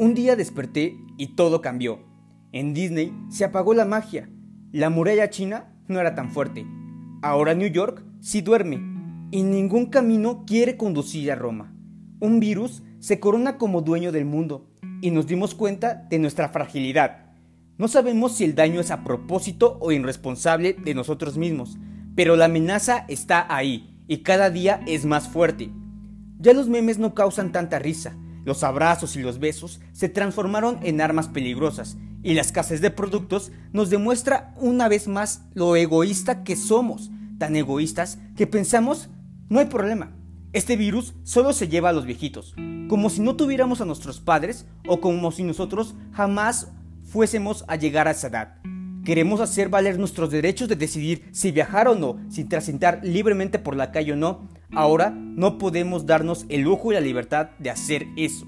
Un día desperté y todo cambió. En Disney se apagó la magia. La muralla china no era tan fuerte. Ahora New York sí duerme. Y ningún camino quiere conducir a Roma. Un virus se corona como dueño del mundo y nos dimos cuenta de nuestra fragilidad. No sabemos si el daño es a propósito o irresponsable de nosotros mismos, pero la amenaza está ahí y cada día es más fuerte. Ya los memes no causan tanta risa, los abrazos y los besos se transformaron en armas peligrosas y la escasez de productos nos demuestra una vez más lo egoísta que somos, tan egoístas que pensamos no hay problema. Este virus solo se lleva a los viejitos, como si no tuviéramos a nuestros padres o como si nosotros jamás fuésemos a llegar a esa edad. Queremos hacer valer nuestros derechos de decidir si viajar o no, sin transitar libremente por la calle o no, Ahora no podemos darnos el lujo y la libertad de hacer eso.